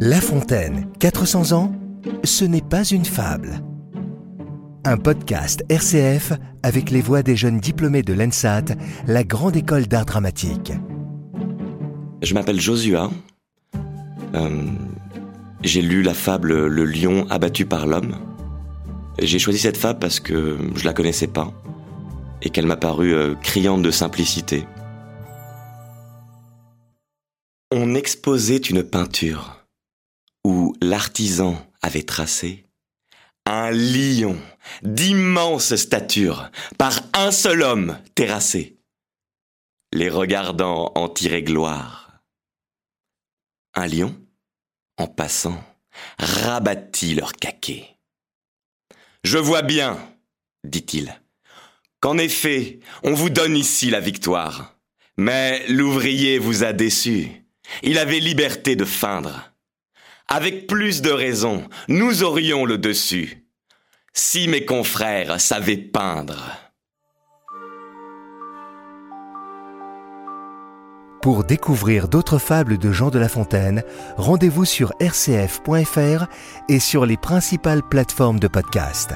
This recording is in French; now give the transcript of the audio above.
La Fontaine, 400 ans, ce n'est pas une fable. Un podcast RCF avec les voix des jeunes diplômés de l'ENSAT, la grande école d'art dramatique. Je m'appelle Josua. Euh, j'ai lu la fable Le lion abattu par l'homme. J'ai choisi cette fable parce que je la connaissais pas et qu'elle m'a paru euh, criante de simplicité. Exposait une peinture où l'artisan avait tracé un lion d'immense stature par un seul homme terrassé. Les regardant en tirer gloire. Un lion, en passant, rabattit leur caquet. Je vois bien, dit-il, qu'en effet, on vous donne ici la victoire. Mais l'ouvrier vous a déçu. Il avait liberté de feindre. Avec plus de raison, nous aurions le dessus. Si mes confrères savaient peindre. Pour découvrir d'autres fables de Jean de La Fontaine, rendez-vous sur rcf.fr et sur les principales plateformes de podcast.